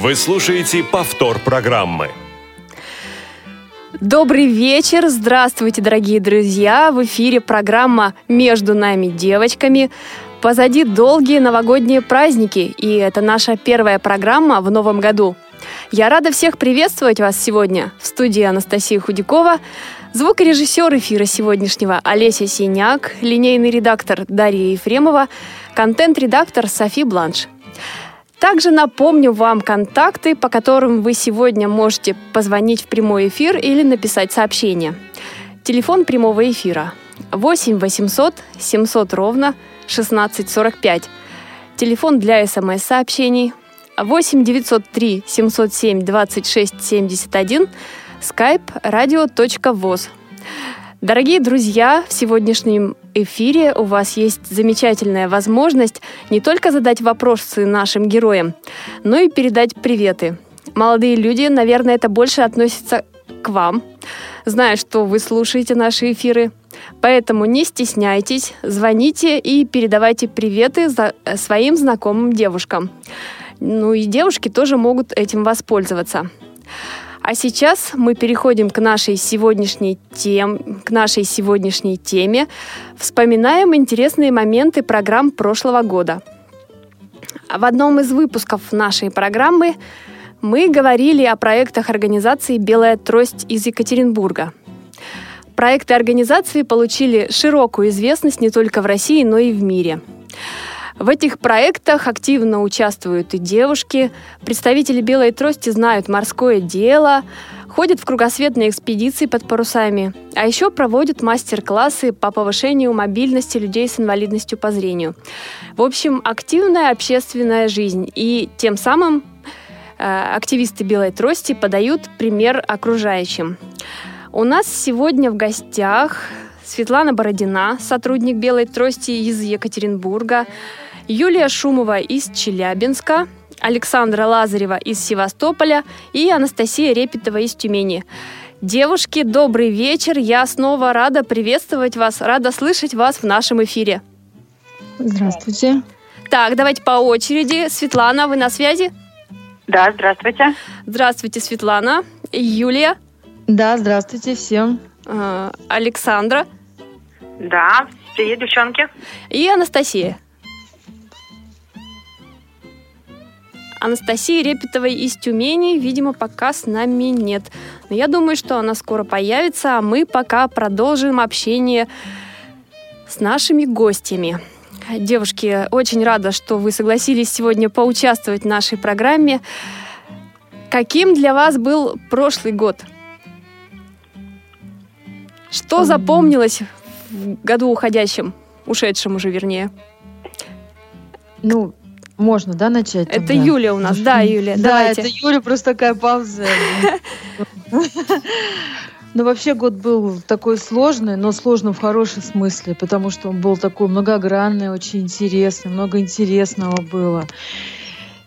Вы слушаете повтор программы. Добрый вечер, здравствуйте, дорогие друзья! В эфире программа «Между нами девочками». Позади долгие новогодние праздники, и это наша первая программа в новом году. Я рада всех приветствовать вас сегодня в студии Анастасия Худякова, звукорежиссер эфира сегодняшнего Олеся Синяк, линейный редактор Дарья Ефремова, контент-редактор Софи Бланш. Также напомню вам контакты, по которым вы сегодня можете позвонить в прямой эфир или написать сообщение. Телефон прямого эфира 8 800 700 ровно 1645. Телефон для смс-сообщений 8 903 707 26 71. skype radio.voz. Дорогие друзья, в сегодняшнем эфире у вас есть замечательная возможность не только задать вопросы нашим героям, но и передать приветы. Молодые люди, наверное, это больше относится к вам, зная, что вы слушаете наши эфиры. Поэтому не стесняйтесь, звоните и передавайте приветы за э, своим знакомым девушкам. Ну и девушки тоже могут этим воспользоваться. А сейчас мы переходим к нашей сегодняшней тем, к нашей сегодняшней теме. Вспоминаем интересные моменты программ прошлого года. В одном из выпусков нашей программы мы говорили о проектах организации «Белая трость» из Екатеринбурга. Проекты организации получили широкую известность не только в России, но и в мире – в этих проектах активно участвуют и девушки. Представители «Белой трости» знают морское дело, ходят в кругосветные экспедиции под парусами, а еще проводят мастер-классы по повышению мобильности людей с инвалидностью по зрению. В общем, активная общественная жизнь. И тем самым э, активисты «Белой трости» подают пример окружающим. У нас сегодня в гостях Светлана Бородина, сотрудник «Белой трости» из Екатеринбурга, Юлия Шумова из Челябинска, Александра Лазарева из Севастополя и Анастасия Репетова из Тюмени. Девушки, добрый вечер. Я снова рада приветствовать вас, рада слышать вас в нашем эфире. Здравствуйте. Так, давайте по очереди. Светлана, вы на связи? Да, здравствуйте. Здравствуйте, Светлана. Юлия? Да, здравствуйте всем. А, Александра? Да, привет, девчонки. И Анастасия. Анастасии Репетовой из Тюмени, видимо, пока с нами нет. Но я думаю, что она скоро появится, а мы пока продолжим общение с нашими гостями. Девушки, очень рада, что вы согласились сегодня поучаствовать в нашей программе. Каким для вас был прошлый год? Что запомнилось в году уходящем, ушедшем уже, вернее? Ну, можно, да, начать? Это тогда? Юля у нас, да, Юля, да, давайте. это Юля, просто такая пауза. Ну, вообще год был такой сложный, но сложный в хорошем смысле, потому что он был такой многогранный, очень интересный, много интересного было.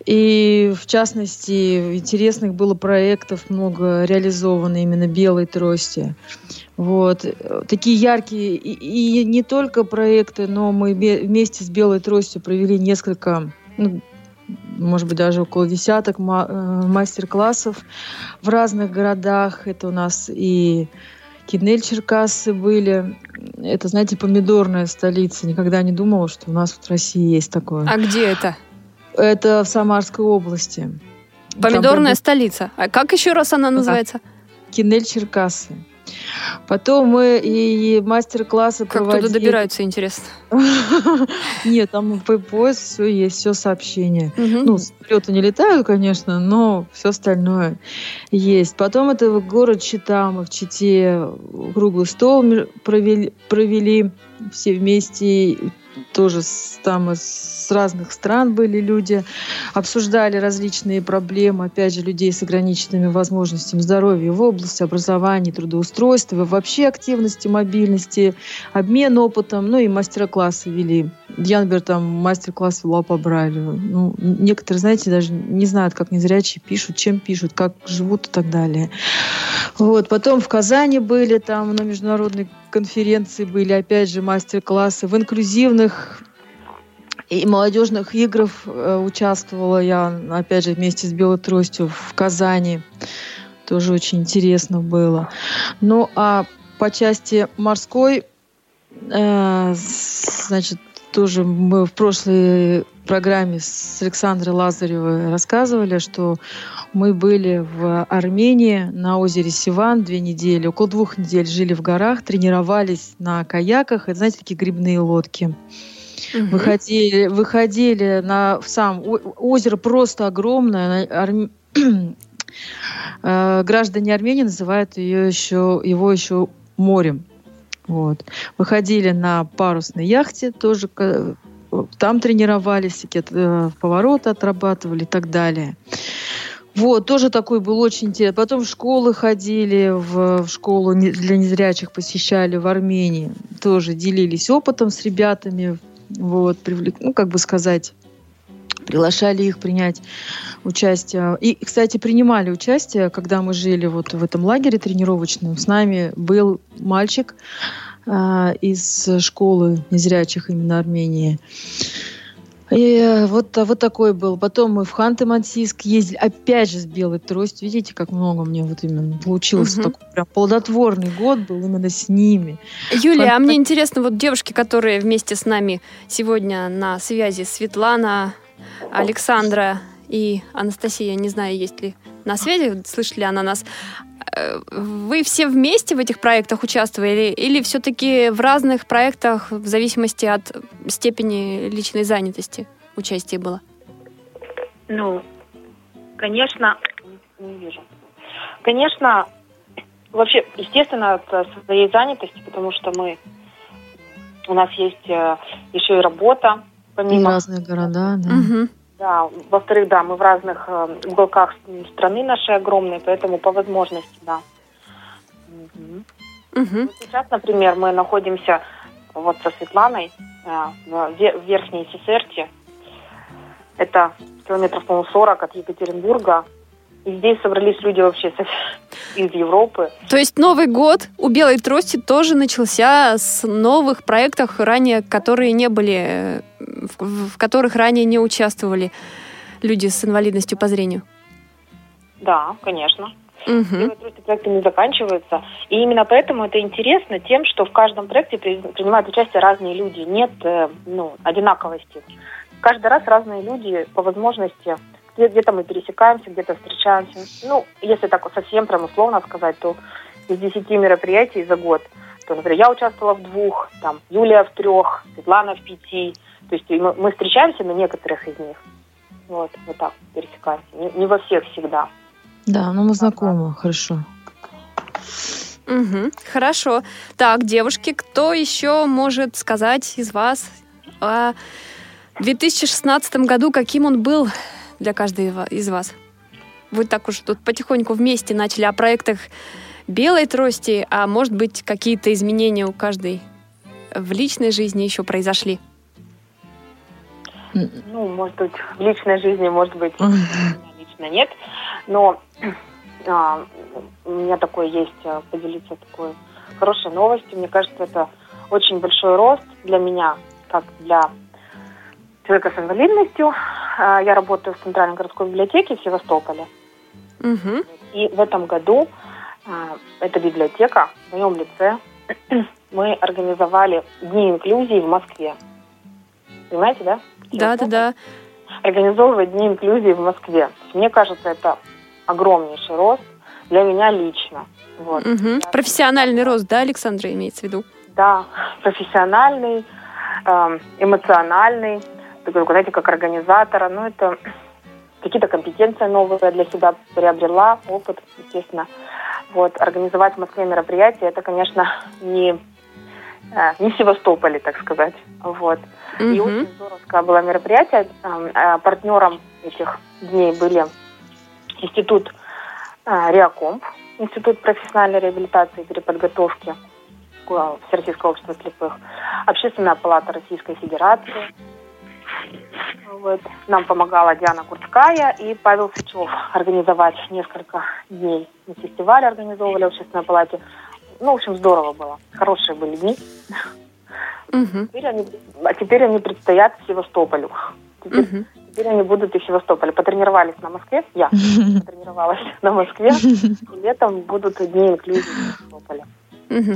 И, в частности, интересных было проектов много реализовано именно белой трости. Вот. Такие яркие, и, и не только проекты, но мы вместе с белой тростью провели несколько ну, может быть, даже около десяток э, мастер-классов в разных городах. Это у нас и Кинель Черкассы были. Это, знаете, помидорная столица. Никогда не думала, что у нас в России есть такое. А где это? Это в Самарской области. Помидорная Там, столица. А как еще раз она называется? Кинель Черкассы. Потом мы и мастер-классы как проводили. Как туда добираются, интересно? Нет, там по поезд все есть, все сообщения. Ну, самолеты не летают, конечно, но все остальное есть. Потом это город Чита, мы в Чите круглый стол провели, провели все вместе тоже с, там с разных стран были люди, обсуждали различные проблемы, опять же, людей с ограниченными возможностями здоровья в области образования, трудоустройства, вообще активности, мобильности, обмен опытом, ну и мастер-классы вели. Я, например, там мастер-класс вела по Брайлю. Ну, некоторые, знаете, даже не знают, как незрячие пишут, чем пишут, как живут и так далее. Вот. Потом в Казани были там на международной конференции были, опять же, мастер-классы. В инклюзивных и молодежных играх э, участвовала я, опять же, вместе с Белой тростью в Казани. Тоже очень интересно было. Ну, а по части морской, э, значит, тоже мы в прошлой программе с Александрой Лазаревой рассказывали, что мы были в Армении на озере Сиван две недели, около двух недель жили в горах, тренировались на каяках, это, знаете, такие грибные лодки. Угу. Выходили, выходили на сам озеро просто огромное. Арм... Э, граждане Армении называют ее еще, его еще морем. Вот. Выходили на парусной яхте, тоже там тренировались, всякие э, повороты отрабатывали и так далее. Вот, тоже такой был очень интересный. Потом в школы ходили, в, в школу для незрячих посещали в Армении. Тоже делились опытом с ребятами. Вот, привлек, ну, как бы сказать, приглашали их принять участие. И, кстати, принимали участие, когда мы жили вот в этом лагере тренировочном. С нами был мальчик э, из школы незрячих именно Армении. И вот, вот такой был. Потом мы в Ханты-Мансийск ездили, опять же с белой тростью. Видите, как много мне вот именно получилось. Угу. Такой прям плодотворный год был именно с ними. Юлия, Фан... а мне интересно, вот девушки, которые вместе с нами сегодня на связи, Светлана, Александра и Анастасия, не знаю, есть ли на связи, слышит ли она нас. Э, вы все вместе в этих проектах участвовали или все-таки в разных проектах в зависимости от степени личной занятости участие было? Ну, конечно, не вижу. Конечно, вообще, естественно, от своей занятости, потому что мы у нас есть э, еще и работа, помимо... И разные города, да. Угу. Да, во-вторых, да, мы в разных э, уголках страны нашей огромной, поэтому по возможности, да. Угу. Угу. сейчас, например, мы находимся вот со Светланой э, в, в Верхней Сесерте. Это километров, по-моему, 40 от Екатеринбурга. И здесь собрались люди вообще из Европы. То есть Новый год у Белой Трости тоже начался с новых проектов, ранее которые не были, в, в которых ранее не участвовали люди с инвалидностью по зрению? Да, конечно. Угу. проекты не заканчиваются. И именно поэтому это интересно тем, что в каждом проекте принимают участие разные люди. Нет э, ну, одинаковости. Каждый раз разные люди по возможности где-то мы пересекаемся, где-то встречаемся. Ну, если так совсем прям условно сказать, то из десяти мероприятий за год, то, например, я участвовала в двух, там, Юлия в трех, Светлана в пяти. То есть мы, мы встречаемся на некоторых из них. Вот, вот так пересекаемся. Не, не во всех всегда. Да, но мы знакомы, хорошо. Угу, хорошо. Так, девушки, кто еще может сказать из вас о 2016 году, каким он был для каждой из вас? Вы так уж тут потихоньку вместе начали о проектах белой трости, а может быть какие-то изменения у каждой в личной жизни еще произошли? Ну, может быть, в личной жизни, может быть, лично нет. Но а, у меня такое есть, а, поделиться такой хорошей новостью. Мне кажется, это очень большой рост для меня, как для человека с инвалидностью. А, я работаю в Центральной городской библиотеке в Севастополе. Угу. И в этом году а, эта библиотека в моем лице мы организовали Дни инклюзии в Москве. Понимаете, да? Да, да, да. Организовывать Дни инклюзии в Москве. Мне кажется, это огромнейший рост для меня лично. Вот. Угу. Профессиональный рост, да, Александра, имеется в виду? Да, профессиональный, эм, эмоциональный, знаете, как организатора. Ну, это какие-то компетенции новые для себя приобрела, опыт, естественно. Вот, организовать в Москве мероприятие, это, конечно, не, э, не в Севастополе, так сказать. Вот. Угу. И очень здоровское было мероприятие. Э, партнером этих дней были институт э, Реакомп, институт профессиональной реабилитации и переподготовки Всероссийского общества слепых, Общественная палата Российской Федерации. Вот. Нам помогала Диана Курцкая и Павел Сычев организовать несколько дней. Мы фестиваль организовывали в Общественной палате. Ну, в общем, здорово было. Хорошие были дни. Угу. Теперь они, а теперь они предстоят Севастополю. Теперь, угу. теперь они будут и в Севастополе. Потренировались на Москве. Я потренировалась на Москве. И летом будут дни инклюзии в Севастополе.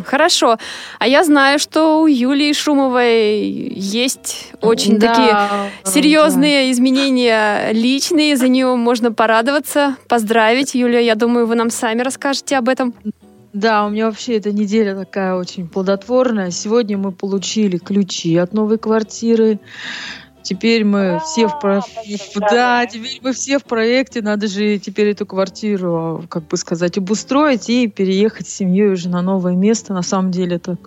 Хорошо. А я знаю, что у Юлии Шумовой есть очень да, такие серьезные да. изменения личные. За нее можно порадоваться, поздравить. Юлия, я думаю, вы нам сами расскажете об этом. Да, у меня вообще эта неделя такая очень плодотворная. Сегодня мы получили ключи от новой квартиры. Теперь мы все в про... да, теперь мы все в проекте. Надо же теперь эту квартиру, как бы сказать, обустроить и переехать с семьей уже на новое место. На самом деле это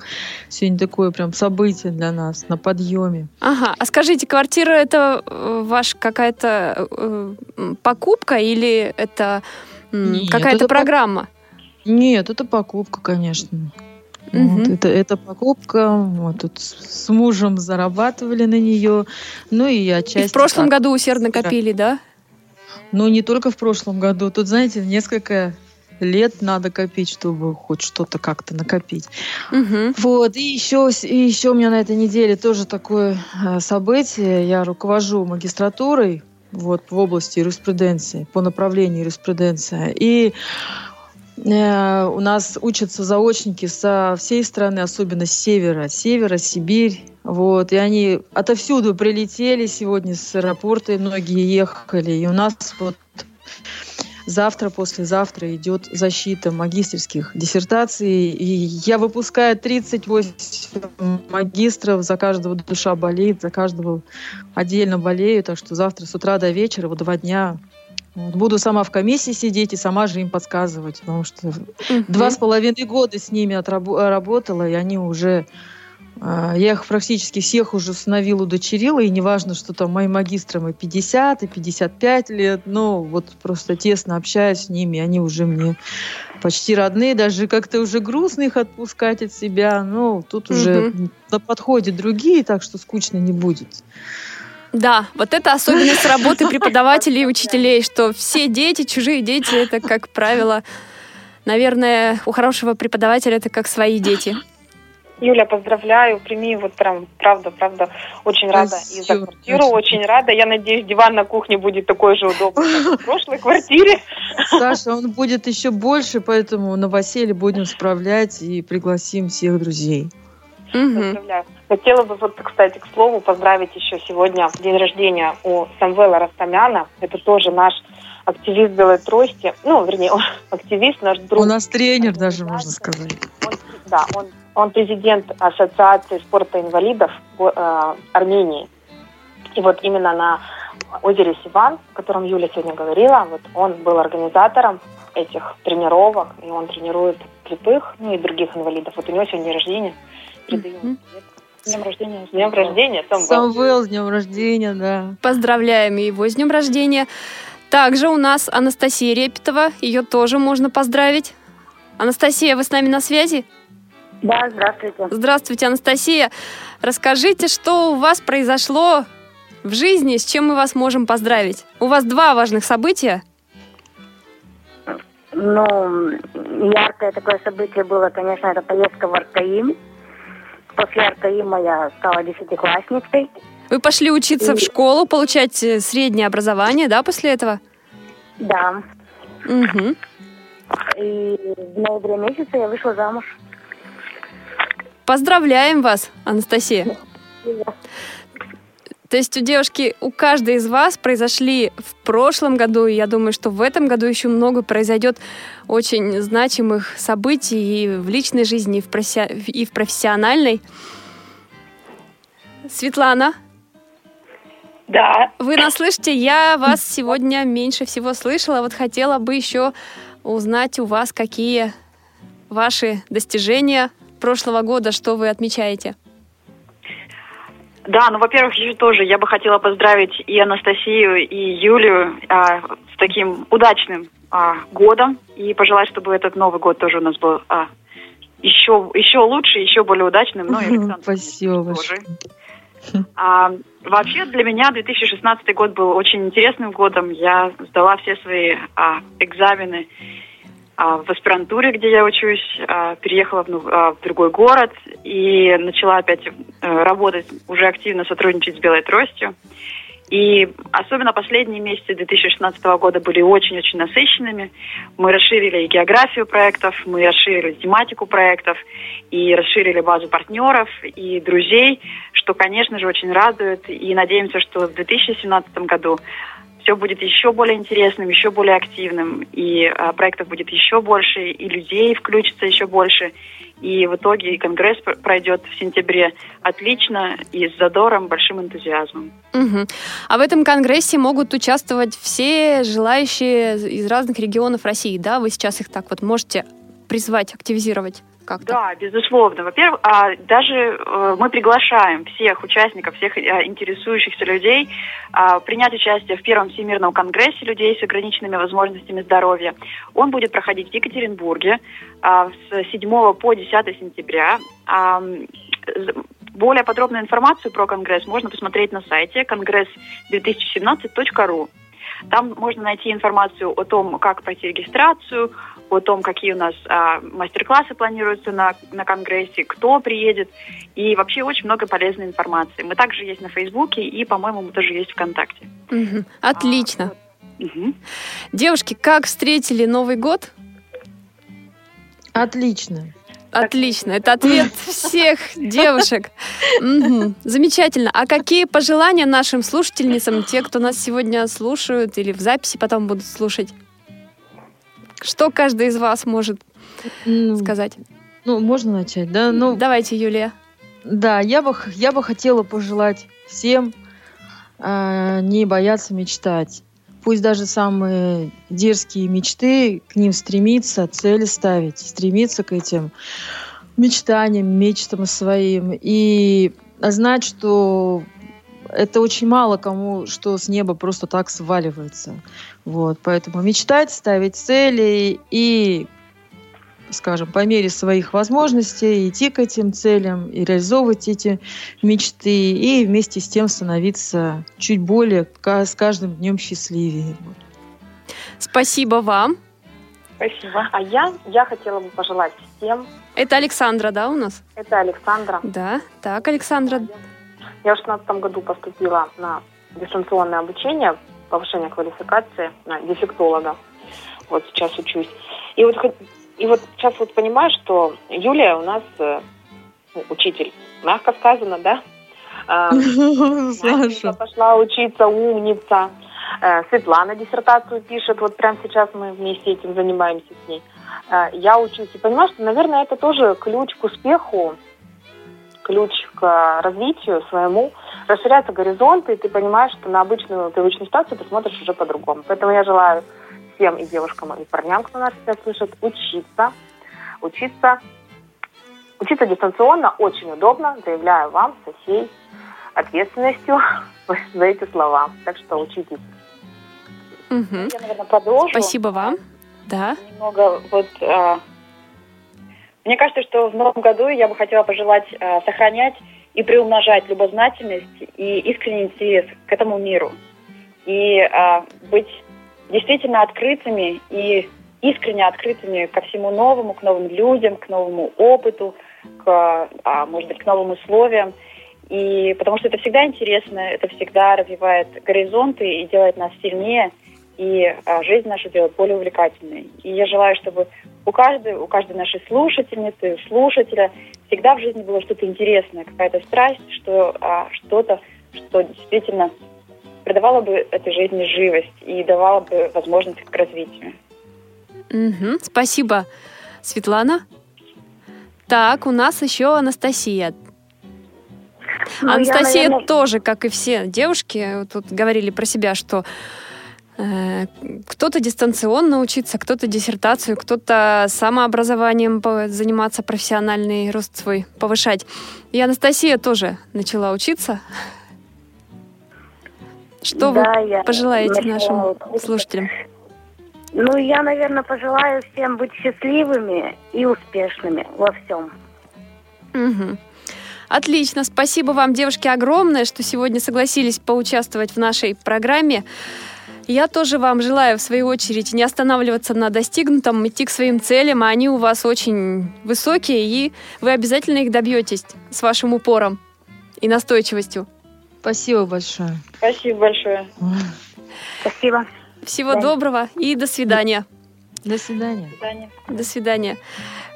сегодня такое прям событие для нас на подъеме. Ага, а скажите, квартира это э, ваша какая-то э, покупка или это какая-то программа? Нет, это покупка, конечно. Угу. Вот, это, это покупка. Вот тут с мужем зарабатывали на нее. Ну и отчасти... И в прошлом году усердно копили, да? Ну, не только в прошлом году. Тут, знаете, несколько лет надо копить, чтобы хоть что-то как-то накопить. Угу. Вот, и еще, и еще у меня на этой неделе тоже такое э, событие. Я руковожу магистратурой вот, в области юриспруденции, по направлению юриспруденция. И у нас учатся заочники со всей страны, особенно с севера, севера, Сибирь. Вот, и они отовсюду прилетели сегодня с аэропорта, и многие ехали. И у нас вот завтра, послезавтра идет защита магистрских диссертаций. И я выпускаю 38 магистров, за каждого душа болеет, за каждого отдельно болею. Так что завтра с утра до вечера, вот два дня Буду сама в комиссии сидеть и сама же им подсказывать, потому что uh-huh. два с половиной года с ними отработала, и они уже... А, я их практически всех уже установила, удочерила, и неважно, что там моим магистрам и 50, и 55 лет, но вот просто тесно общаюсь с ними, они уже мне почти родные, даже как-то уже грустно их отпускать от себя, но тут uh-huh. уже на подходе другие, так что скучно не будет. Да, вот это особенность работы преподавателей и учителей, что все дети, чужие дети, это, как правило, наверное, у хорошего преподавателя это как свои дети. Юля, поздравляю, прими, вот прям, правда, правда, очень рада и за квартиру, очень рада. Я надеюсь, диван на кухне будет такой же удобный, как в прошлой квартире. Саша, он будет еще больше, поэтому новоселье будем справлять и пригласим всех друзей. Поздравляю. Хотела бы, вот, кстати, к слову, поздравить еще сегодня день рождения у Самвела Растамяна. Это тоже наш активист Белой Трости. Ну, вернее, он активист, наш друг. У нас тренер даже, можно сказать. Он, да, он, он президент Ассоциации спорта инвалидов э, Армении. И вот именно на озере Сиван, о котором Юля сегодня говорила, вот он был организатором этих тренировок, и он тренирует слепых, ну и других инвалидов. Вот у него сегодня день рождения передаем С днем рождения. С днем рождения, Самвел. Самвел, с днем рождения, да. Поздравляем его с днем рождения. Также у нас Анастасия Репетова. Ее тоже можно поздравить. Анастасия, вы с нами на связи? Да, здравствуйте. Здравствуйте, Анастасия. Расскажите, что у вас произошло в жизни, с чем мы вас можем поздравить? У вас два важных события. Ну, яркое такое событие было, конечно, это поездка в Аркаим. После Аркаима я стала десятиклассницей. Вы пошли учиться и... в школу, получать э, среднее образование, да, после этого? Да. Угу. И в ноябре месяце я вышла замуж. Поздравляем вас, Анастасия. То есть у девушки, у каждой из вас произошли в прошлом году, и я думаю, что в этом году еще много произойдет очень значимых событий и в личной жизни, и в, профи... и в профессиональной. Светлана? Да. Вы нас слышите? Я вас сегодня меньше всего слышала. Вот хотела бы еще узнать у вас, какие ваши достижения прошлого года, что вы отмечаете? Да, ну, во-первых, еще тоже я бы хотела поздравить и Анастасию, и Юлию а, с таким удачным а, годом и пожелать, чтобы этот Новый год тоже у нас был а, еще, еще лучше, еще более удачным. Ну, и Александр Спасибо большое. А, вообще для меня 2016 год был очень интересным годом. Я сдала все свои а, экзамены в аспирантуре, где я учусь, а, переехала в, а, в другой город и начала опять а, работать, уже активно сотрудничать с Белой тростью. И особенно последние месяцы 2016 года были очень-очень насыщенными. Мы расширили и географию проектов, мы расширили тематику проектов, и расширили базу партнеров и друзей, что, конечно же, очень радует. И надеемся, что в 2017 году все будет еще более интересным, еще более активным, и а, проектов будет еще больше, и людей включится еще больше. И в итоге конгресс пройдет в сентябре отлично и с задором, большим энтузиазмом. Угу. А в этом конгрессе могут участвовать все желающие из разных регионов России, да? Вы сейчас их так вот можете призвать, активизировать? Как-то? Да, безусловно. Во-первых, а, даже э, мы приглашаем всех участников, всех а, интересующихся людей а, принять участие в первом Всемирном конгрессе людей с ограниченными возможностями здоровья. Он будет проходить в Екатеринбурге с 7 по 10 сентября. Более подробную информацию про конгресс можно посмотреть на сайте конгресс2017.ру. Там можно найти информацию о том, как пройти регистрацию, о том, какие у нас а, мастер-классы планируются на, на конгрессе, кто приедет, и вообще очень много полезной информации. Мы также есть на Фейсбуке, и, по-моему, мы тоже есть ВКонтакте. Угу. Отлично. А, угу. Девушки, как встретили Новый год? Отлично. Отлично, это ответ всех девушек. Угу. Замечательно. А какие пожелания нашим слушательницам, те, кто нас сегодня слушают или в записи потом будут слушать? Что каждый из вас может ну, сказать? Ну, можно начать, да? Ну, Давайте, Юлия. Да, я бы, я бы хотела пожелать всем э, не бояться мечтать. Пусть даже самые дерзкие мечты, к ним стремиться, цели ставить, стремиться к этим мечтаниям, мечтам своим. И знать, что это очень мало кому, что с неба просто так сваливается. Вот, поэтому мечтать, ставить цели и, скажем, по мере своих возможностей идти к этим целям и реализовывать эти мечты, и вместе с тем становиться чуть более с каждым днем счастливее. Спасибо вам. Спасибо. А я, я хотела бы пожелать всем... Это Александра, да, у нас? Это Александра. Да, так, Александра. Я в 2016 году поступила на дистанционное обучение, повышение квалификации на дефектолога. Вот сейчас учусь. И вот, и вот сейчас вот понимаю, что Юлия у нас э, ну, учитель. Мягко сказано, да? А, Саша. Пошла учиться, умница. Э, Светлана диссертацию пишет, вот прямо сейчас мы вместе этим занимаемся с ней. Э, я учусь и понимаю, что, наверное, это тоже ключ к успеху ключ к развитию своему, расширяются горизонты, и ты понимаешь, что на обычную привычную ситуацию ты смотришь уже по-другому. Поэтому я желаю всем и девушкам, и парням, кто нас сейчас слышит, учиться, учиться, учиться дистанционно очень удобно, заявляю вам со всей ответственностью за эти слова. Так что учитесь. Угу. Я, наверное, продолжу. Спасибо вам. Да. Немного вот а, мне кажется, что в новом году я бы хотела пожелать э, сохранять и приумножать любознательность и искренний интерес к этому миру. И э, быть действительно открытыми и искренне открытыми ко всему новому, к новым людям, к новому опыту, к, а, может быть, к новым условиям. И потому что это всегда интересно, это всегда развивает горизонты и делает нас сильнее – и а, жизнь нашу делать более увлекательной. И я желаю, чтобы у каждой, у каждой нашей слушательницы, слушателя всегда в жизни было что-то интересное, какая-то страсть, что а, что-то, что действительно придавало бы этой жизни живость и давало бы возможность к развитию. Угу, спасибо, Светлана. Так, у нас еще Анастасия. Ну, Анастасия я, наверное... тоже, как и все девушки, тут говорили про себя, что кто-то дистанционно учиться, кто-то диссертацию, кто-то самообразованием заниматься, профессиональный рост свой повышать. И Анастасия тоже начала учиться. Что да, вы пожелаете нашим слушателям? Ну, я, наверное, пожелаю всем быть счастливыми и успешными во всем. Угу. Отлично. Спасибо вам, девушки, огромное, что сегодня согласились поучаствовать в нашей программе. Я тоже вам желаю, в свою очередь, не останавливаться на достигнутом, идти к своим целям, а они у вас очень высокие, и вы обязательно их добьетесь с вашим упором и настойчивостью. Спасибо большое. Спасибо большое. Спасибо. Всего да. доброго и до свидания. До свидания. До свидания. До свидания.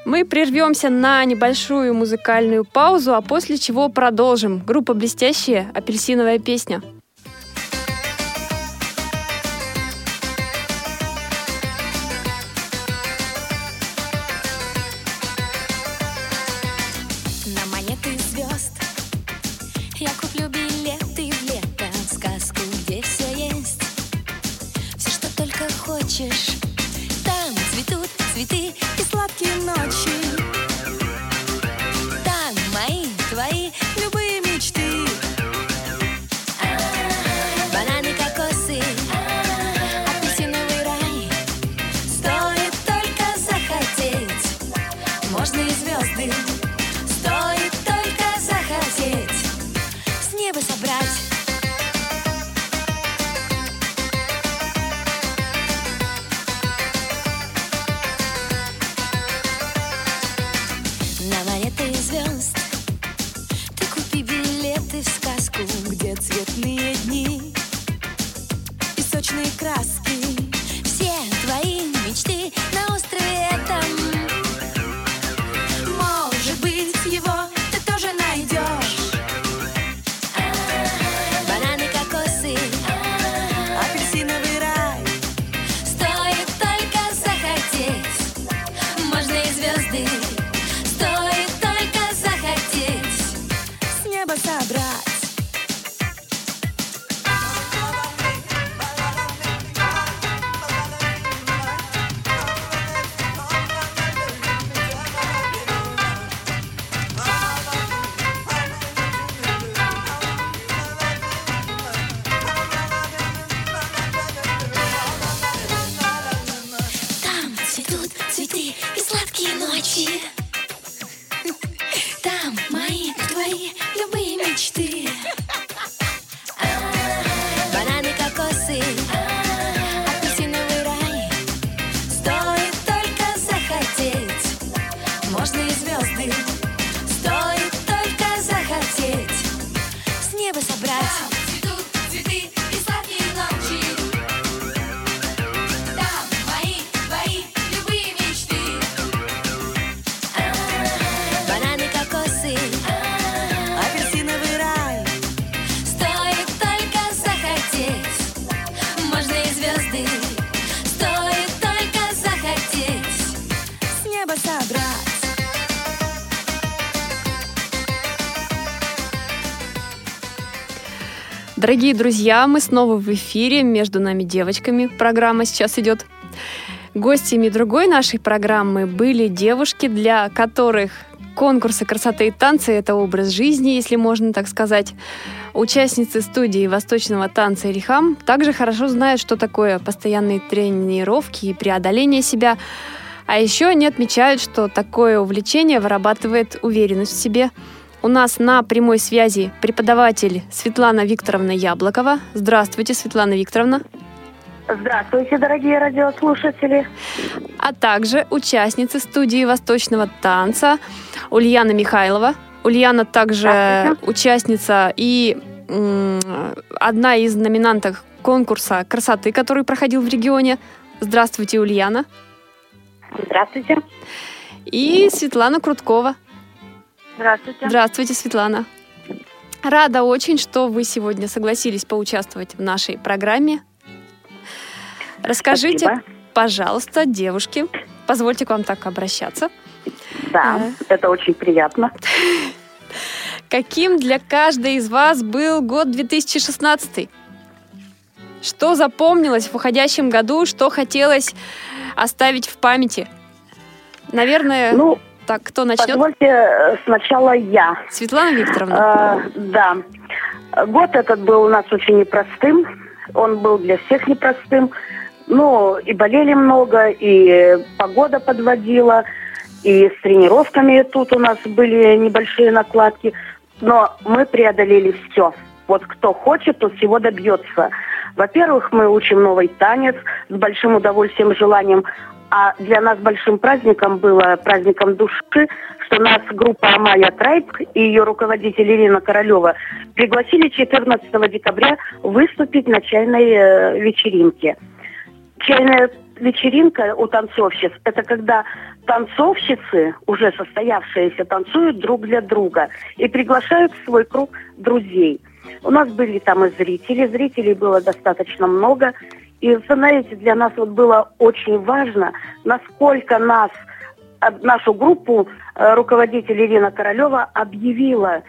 Мы прервемся на небольшую музыкальную паузу, а после чего продолжим. Группа «Блестящие. Апельсиновая песня». Дорогие друзья, мы снова в эфире «Между нами девочками». Программа сейчас идет. Гостями другой нашей программы были девушки, для которых конкурсы красоты и танцы — это образ жизни, если можно так сказать. Участницы студии восточного танца «Рихам» также хорошо знают, что такое постоянные тренировки и преодоление себя. А еще они отмечают, что такое увлечение вырабатывает уверенность в себе — у нас на прямой связи преподаватель Светлана Викторовна Яблокова. Здравствуйте, Светлана Викторовна. Здравствуйте, дорогие радиослушатели. А также участница студии восточного танца Ульяна Михайлова. Ульяна также участница и одна из номинанток конкурса красоты, который проходил в регионе. Здравствуйте, Ульяна. Здравствуйте. И Светлана Круткова. Здравствуйте. Здравствуйте, Светлана. Рада очень, что вы сегодня согласились поучаствовать в нашей программе. Расскажите, Спасибо. пожалуйста, девушки, позвольте к вам так обращаться. Да, э. это очень приятно. Каким для каждой из вас был год 2016? Что запомнилось в уходящем году, что хотелось оставить в памяти? Наверное, ну, так, кто начнет? Позвольте э, сначала я. Светлана Викторовна. Э, да. Год этот был у нас очень непростым. Он был для всех непростым. Ну, и болели много, и погода подводила, и с тренировками тут у нас были небольшие накладки. Но мы преодолели все. Вот кто хочет, тот всего добьется. Во-первых, мы учим новый танец с большим удовольствием и желанием. А для нас большим праздником было праздником души, что нас группа Амая Трайб и ее руководитель Ирина Королева пригласили 14 декабря выступить на чайной э, вечеринке. Чайная вечеринка у танцовщиц – это когда танцовщицы, уже состоявшиеся, танцуют друг для друга и приглашают в свой круг друзей. У нас были там и зрители, зрителей было достаточно много. И, знаете, для нас вот было очень важно, насколько нас, нашу группу э, руководитель Ирина Королева объявила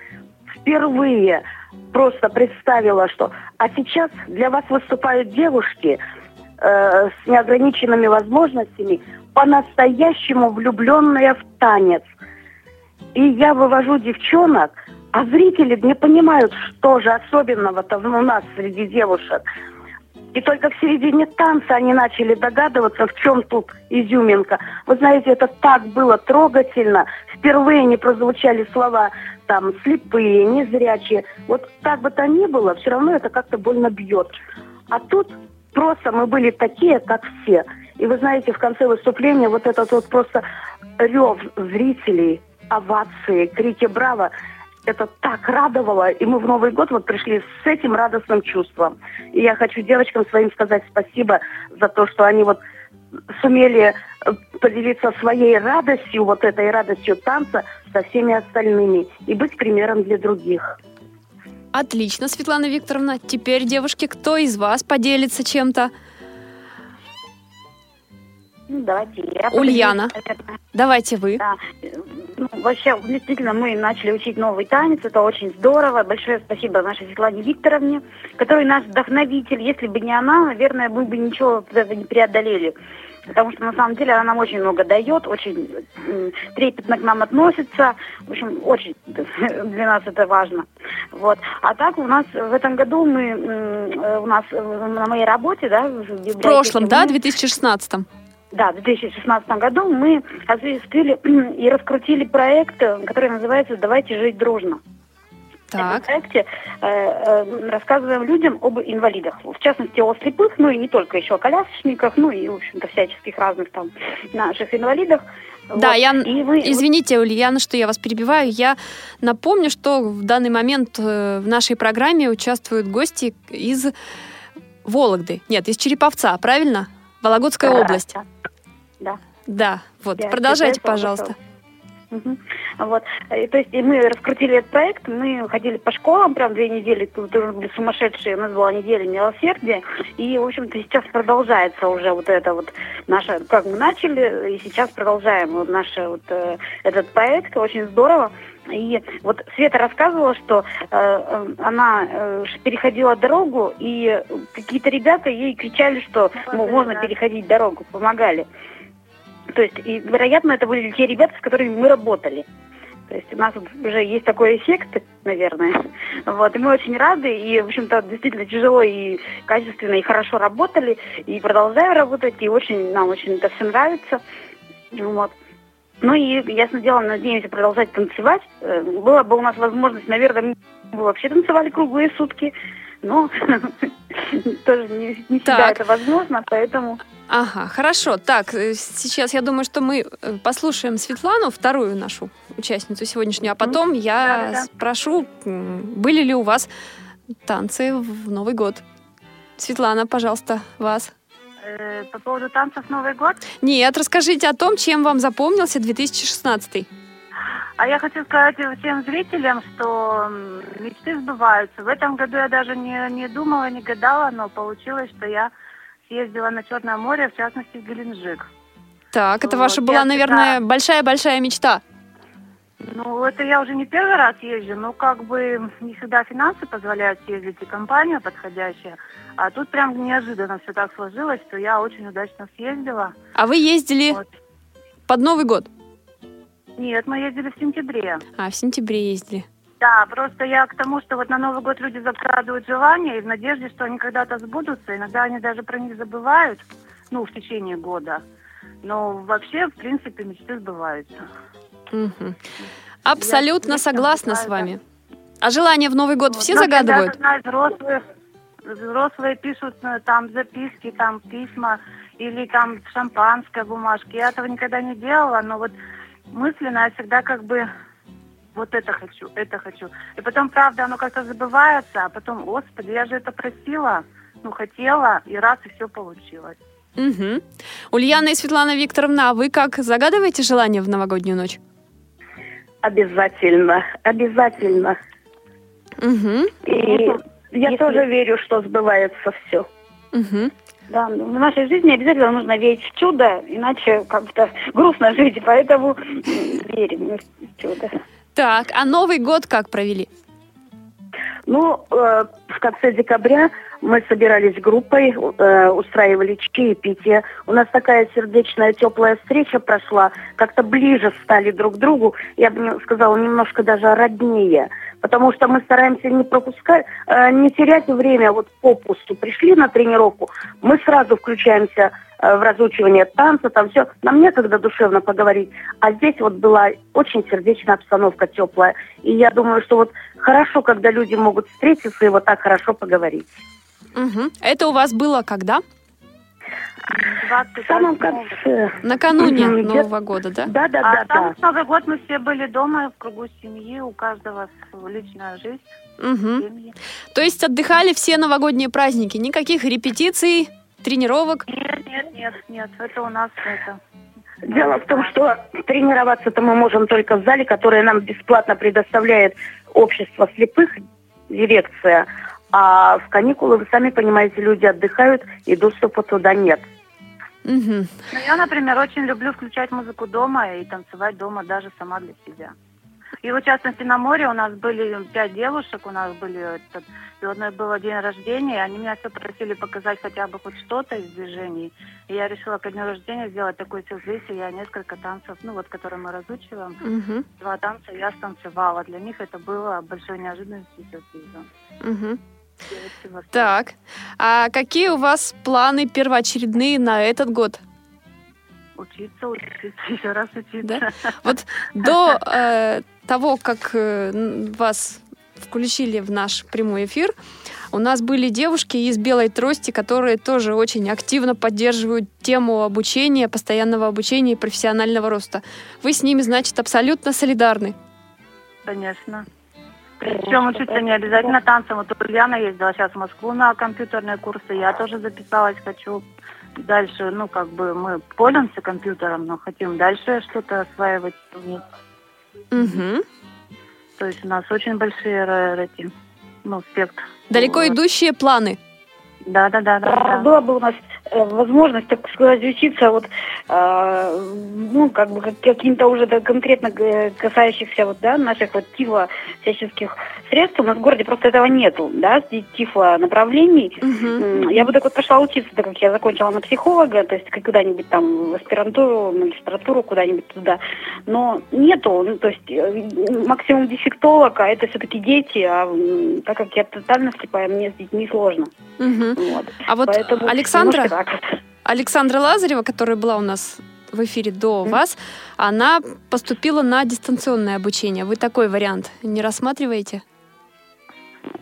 впервые, просто представила, что а сейчас для вас выступают девушки э, с неограниченными возможностями, по-настоящему влюбленные в танец. И я вывожу девчонок, а зрители не понимают, что же особенного-то у нас среди девушек. И только в середине танца они начали догадываться, в чем тут изюминка. Вы знаете, это так было трогательно. Впервые не прозвучали слова там слепые, незрячие. Вот как бы то ни было, все равно это как-то больно бьет. А тут просто мы были такие, как все. И вы знаете, в конце выступления вот этот вот просто рев зрителей, овации, крики «Браво!» Это так радовало, и мы в Новый год вот пришли с этим радостным чувством. И я хочу девочкам своим сказать спасибо за то, что они вот сумели э, поделиться своей радостью, вот этой радостью танца со всеми остальными и быть примером для других. Отлично, Светлана Викторовна. Теперь, девушки, кто из вас поделится чем-то? Ну, давайте я. Ульяна. Давайте вы. Да. Ну, вообще, действительно, мы начали учить новый танец. Это очень здорово. Большое спасибо нашей Светлане Викторовне, которая наш вдохновитель. Если бы не она, наверное, мы бы ничего этого не преодолели. Потому что на самом деле она нам очень много дает, очень трепетно к нам относится. В общем, очень для нас это важно. Вот. А так у нас в этом году мы у нас на моей работе, да, в, в прошлом, да, 2016 да, в 2016 году мы осуществили и раскрутили проект, который называется «Давайте жить дружно». Так. В проекте э, э, рассказываем людям об инвалидах, в частности о слепых, ну и не только еще о колясочниках, ну и, в общем-то, всяческих разных там наших инвалидах. Да, вот. я, и вы... извините, Ульяна, что я вас перебиваю. Я напомню, что в данный момент э, в нашей программе участвуют гости из Вологды. Нет, из Череповца, правильно? Вологодская да, область. Да. Да. Да, вот, Я продолжайте, пожалуйста. Угу. Вот. И, то есть и мы раскрутили этот проект, мы ходили по школам, прям две недели, тут были сумасшедшие, у нас была неделя милосердия, и, в общем-то, сейчас продолжается уже вот это вот наше, как мы начали, и сейчас продолжаем вот наш вот э, этот проект, очень здорово. И вот Света рассказывала, что э, э, она э, переходила дорогу, и какие-то ребята ей кричали, что ну, можно переходить дорогу, помогали. То есть, и, вероятно, это были те ребята, с которыми мы работали. То есть у нас уже есть такой эффект, наверное. Вот, и мы очень рады, и, в общем-то, действительно тяжело и качественно, и хорошо работали, и продолжаем работать, и очень, нам очень это все нравится. Вот. Ну и, ясно дело, надеемся продолжать танцевать. Э, была бы у нас возможность, наверное, мы вообще танцевали круглые сутки, но тоже не, не всегда это возможно, поэтому... Ага, хорошо. Так, э, сейчас я думаю, что мы э, послушаем Светлану, вторую нашу участницу сегодняшнюю, а потом я да, да, спрошу, были ли у вас танцы в Новый год. Светлана, пожалуйста, вас. Э, по поводу танцев Новый год? Нет, расскажите о том, чем вам запомнился 2016. А я хочу сказать всем зрителям, что мечты сбываются. В этом году я даже не, не думала, не гадала, но получилось, что я съездила на Черное море, в частности в Геленджик. Так, это вот, ваша была, наверное, большая-большая мечта. Ну, это я уже не первый раз езжу, но как бы не всегда финансы позволяют съездить и компания подходящая. А тут прям неожиданно все так сложилось, что я очень удачно съездила. А вы ездили вот. под Новый год? Нет, мы ездили в сентябре. А, в сентябре ездили. Да, просто я к тому, что вот на Новый год люди закрадывают желания и в надежде, что они когда-то сбудутся. Иногда они даже про них забывают, ну, в течение года. Но вообще, в принципе, мечты сбываются. Угу. Абсолютно согласна с вами. А желания в Новый год все загадывают? Знаю, взрослые, взрослые пишут э, там записки, там письма или там шампанское, бумажки. Я этого никогда не делала, но вот мысленно я всегда как бы вот это хочу, это хочу. И потом, правда, оно как-то забывается, а потом, господи, я же это просила, ну, хотела, и раз, и все получилось. Угу. Ульяна и Светлана Викторовна, а вы как загадываете желание в новогоднюю ночь? Обязательно, обязательно. Угу. И я Если... тоже верю, что сбывается все. Угу. Да, в нашей жизни обязательно нужно верить в чудо, иначе как-то грустно жить, поэтому верим в чудо. Так, а Новый год как провели? Ну, э, в конце декабря мы собирались группой, э, устраивали чаепитие. У нас такая сердечная, теплая встреча прошла. Как-то ближе стали друг к другу. Я бы сказала, немножко даже роднее. Потому что мы стараемся не пропускать, э, не терять время вот попусту. Пришли на тренировку, мы сразу включаемся э, в разучивание танца, там все. Нам некогда душевно поговорить. А здесь вот была очень сердечная обстановка, теплая. И я думаю, что вот хорошо, когда люди могут встретиться и вот так хорошо поговорить. Угу. Это у вас было когда? В самом конце. Накануне угу. Нового года, да? Да, да, да. А да, да. Новый год мы все были дома, в кругу семьи, у каждого личная жизнь. Угу. То есть отдыхали все новогодние праздники, никаких репетиций, тренировок? Нет, нет, нет, нет, это у нас это. Дело в том, что тренироваться-то мы можем только в зале, которое нам бесплатно предоставляет общество слепых, дирекция. А в каникулы, вы сами понимаете, люди отдыхают, и доступа туда нет. Угу. Ну, я, например, очень люблю включать музыку дома и танцевать дома даже сама для себя. И вот, в частности, на море у нас были пять девушек, у нас были, этот, и у одной было день рождения, и они меня все просили показать хотя бы хоть что-то из движений. И я решила ко дню рождения сделать такой сюрприз, и я несколько танцев, ну вот, которые мы разучиваем, угу. два танца я станцевала. Для них это было большой неожиданностью и сюрпризом. Угу. Так, а какие у вас планы первоочередные на этот год? Учиться, учиться, еще раз учиться. Да? Вот до э, того, как э, вас включили в наш прямой эфир, у нас были девушки из белой трости, которые тоже очень активно поддерживают тему обучения, постоянного обучения и профессионального роста. Вы с ними, значит, абсолютно солидарны. Конечно. Причем учиться не обязательно танцам. Вот Ульяна ездила сейчас в Москву на компьютерные курсы. Я тоже записалась, хочу дальше, ну, как бы мы пользуемся компьютером, но хотим дальше что-то осваивать. Угу. То есть у нас очень большие эти, ну, спектр. Далеко идущие планы. Да, да, да, да. да. Была бы у нас возможность, так сказать, учиться вот, э, ну, как бы каким-то уже да, конкретно касающихся вот, да, наших вот тифло всяческих средств. У нас в городе просто этого нету, да, тифло направлений. Угу. Я бы так вот пошла учиться, так как я закончила на психолога, то есть куда-нибудь там в аспирантуру, магистратуру, куда-нибудь туда. Но нету, ну, то есть э, максимум дефектолог, а это все-таки дети, а так как я тотально слепая, мне с детьми сложно. Угу. Вот. А вот Поэтому Александра, Александра Лазарева, которая была у нас в эфире до вас, она поступила на дистанционное обучение. Вы такой вариант не рассматриваете?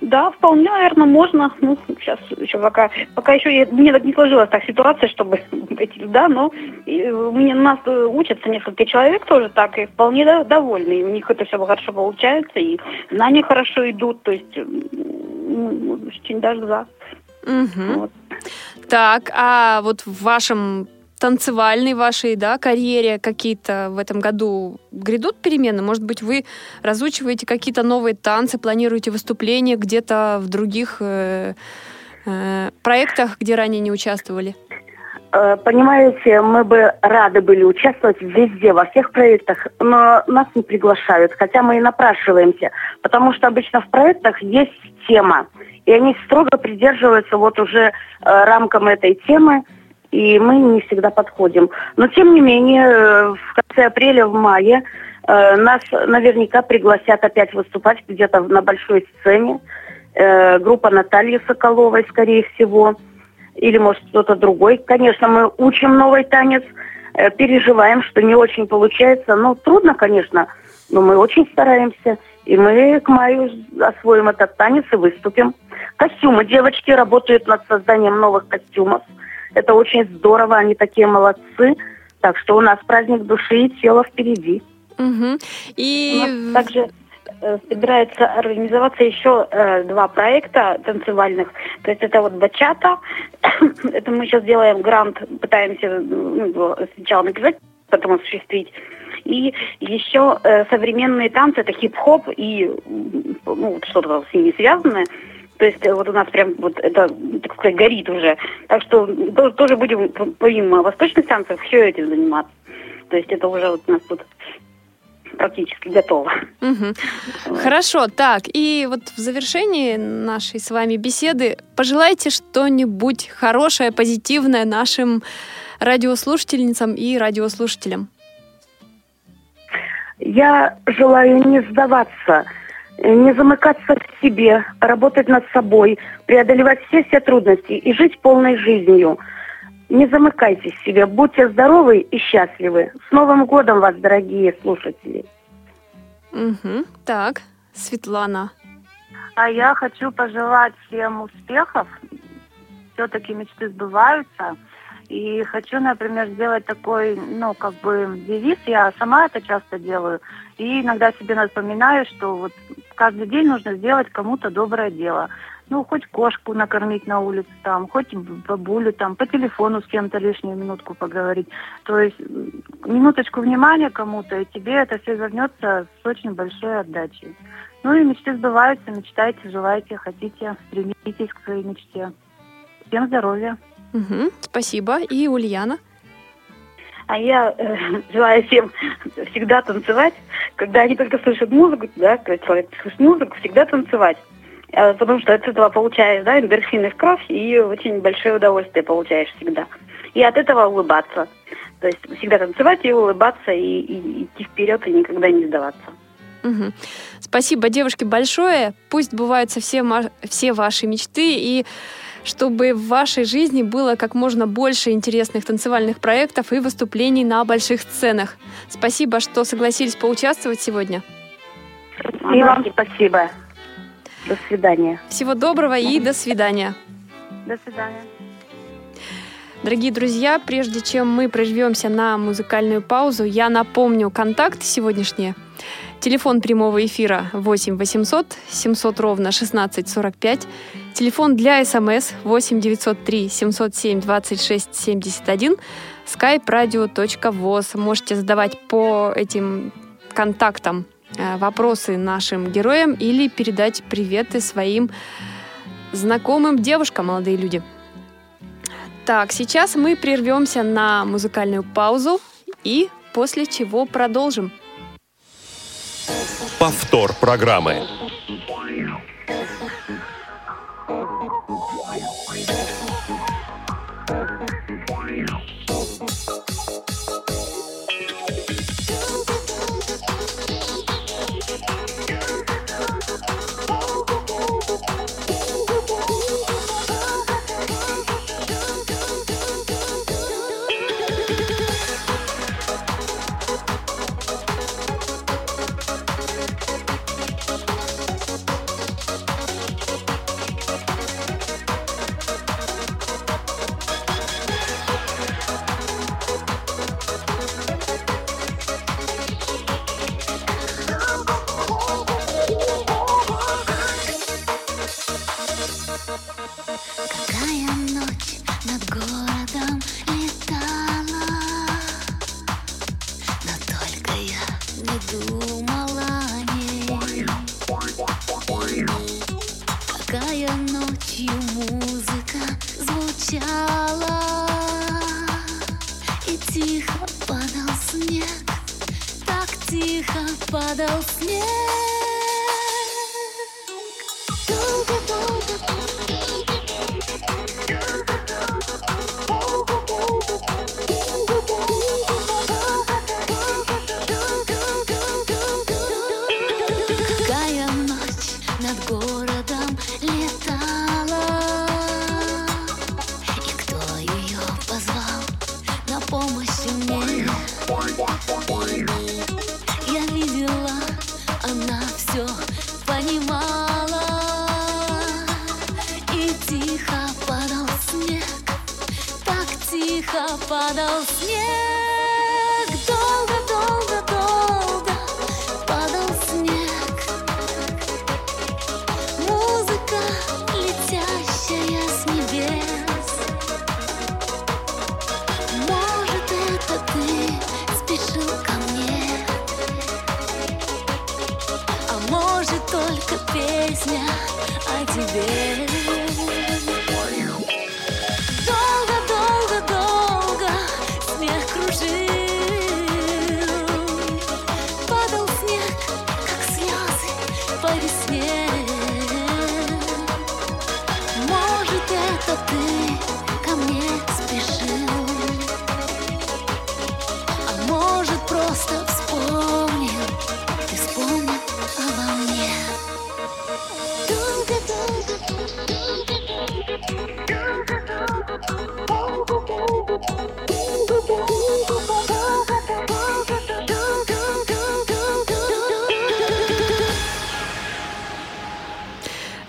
Да, вполне, наверное, можно. Ну, сейчас еще пока, пока еще мне так не сложилась так ситуация, чтобы пойти туда, но и, у, меня, у нас учатся несколько человек тоже так, и вполне да, довольны. И у них это все хорошо получается, и знания хорошо идут, то есть очень даже за. Угу. Вот. Так, а вот в вашем танцевальной вашей да, карьере какие-то в этом году грядут перемены? Может быть, вы разучиваете какие-то новые танцы, планируете выступления где-то в других э, э, проектах, где ранее не участвовали? Э, понимаете, мы бы рады были участвовать везде, во всех проектах, но нас не приглашают, хотя мы и напрашиваемся, потому что обычно в проектах есть тема, и они строго придерживаются вот уже э, рамкам этой темы, и мы не всегда подходим. Но тем не менее, э, в конце апреля, в мае э, нас наверняка пригласят опять выступать где-то на большой сцене. Группа Натальи Соколовой, скорее всего или, может, кто-то другой. Конечно, мы учим новый танец, э, переживаем, что не очень получается. Ну, трудно, конечно, но мы очень стараемся. И мы к маю освоим этот танец и выступим. Костюмы. Девочки работают над созданием новых костюмов. Это очень здорово, они такие молодцы. Так что у нас праздник души и тела впереди. Угу. И также Э, собирается организоваться еще э, два проекта танцевальных. То есть это вот бачата. это мы сейчас делаем грант, пытаемся ну, сначала написать, потом осуществить. И еще э, современные танцы, это хип-хоп и ну, что-то с ними связанное. То есть э, вот у нас прям вот это, так сказать, горит уже. Так что тоже будем помимо восточных танцев все этим заниматься. То есть это уже вот у нас тут практически готова. Угу. Хорошо, так, и вот в завершении нашей с вами беседы пожелайте что-нибудь хорошее, позитивное нашим радиослушательницам и радиослушателям. Я желаю не сдаваться, не замыкаться в себе, работать над собой, преодолевать все-все трудности и жить полной жизнью. Не замыкайтесь в себе, будьте здоровы и счастливы. С Новым годом вас, дорогие слушатели! Угу. Так, Светлана. А я хочу пожелать всем успехов. Все-таки мечты сбываются. И хочу, например, сделать такой, ну, как бы девиз. Я сама это часто делаю. И иногда себе напоминаю, что вот каждый день нужно сделать кому-то доброе дело ну, хоть кошку накормить на улице, там, хоть бабулю, там, по телефону с кем-то лишнюю минутку поговорить. То есть минуточку внимания кому-то, и тебе это все вернется с очень большой отдачей. Ну и мечты сбываются, мечтайте, желайте, хотите, стремитесь к своей мечте. Всем здоровья. Угу, спасибо. И Ульяна? А я э, желаю всем всегда танцевать. Когда они только слышат музыку, да, когда человек слышит музыку, всегда танцевать. Э, потому что от этого получаешь, да, эндорфины в кровь, и очень большое удовольствие получаешь всегда. И от этого улыбаться. То есть всегда танцевать и улыбаться, и, и идти вперед, и никогда не сдаваться. Угу. Спасибо, девушки, большое. Пусть бываются все, все ваши мечты, и чтобы в вашей жизни было как можно больше интересных танцевальных проектов и выступлений на больших сценах. Спасибо, что согласились поучаствовать сегодня. И вам спасибо. До свидания. Всего доброго и до свидания. До свидания. Дорогие друзья, прежде чем мы прервемся на музыкальную паузу, я напомню контакты сегодняшние. Телефон прямого эфира 8 800 700 ровно 1645. Телефон для СМС 8 903 707 26 71. skype radio.voz. Можете задавать по этим контактам вопросы нашим героям или передать приветы своим знакомым девушкам, молодые люди. Так, сейчас мы прервемся на музыкальную паузу и после чего продолжим. Повтор программы.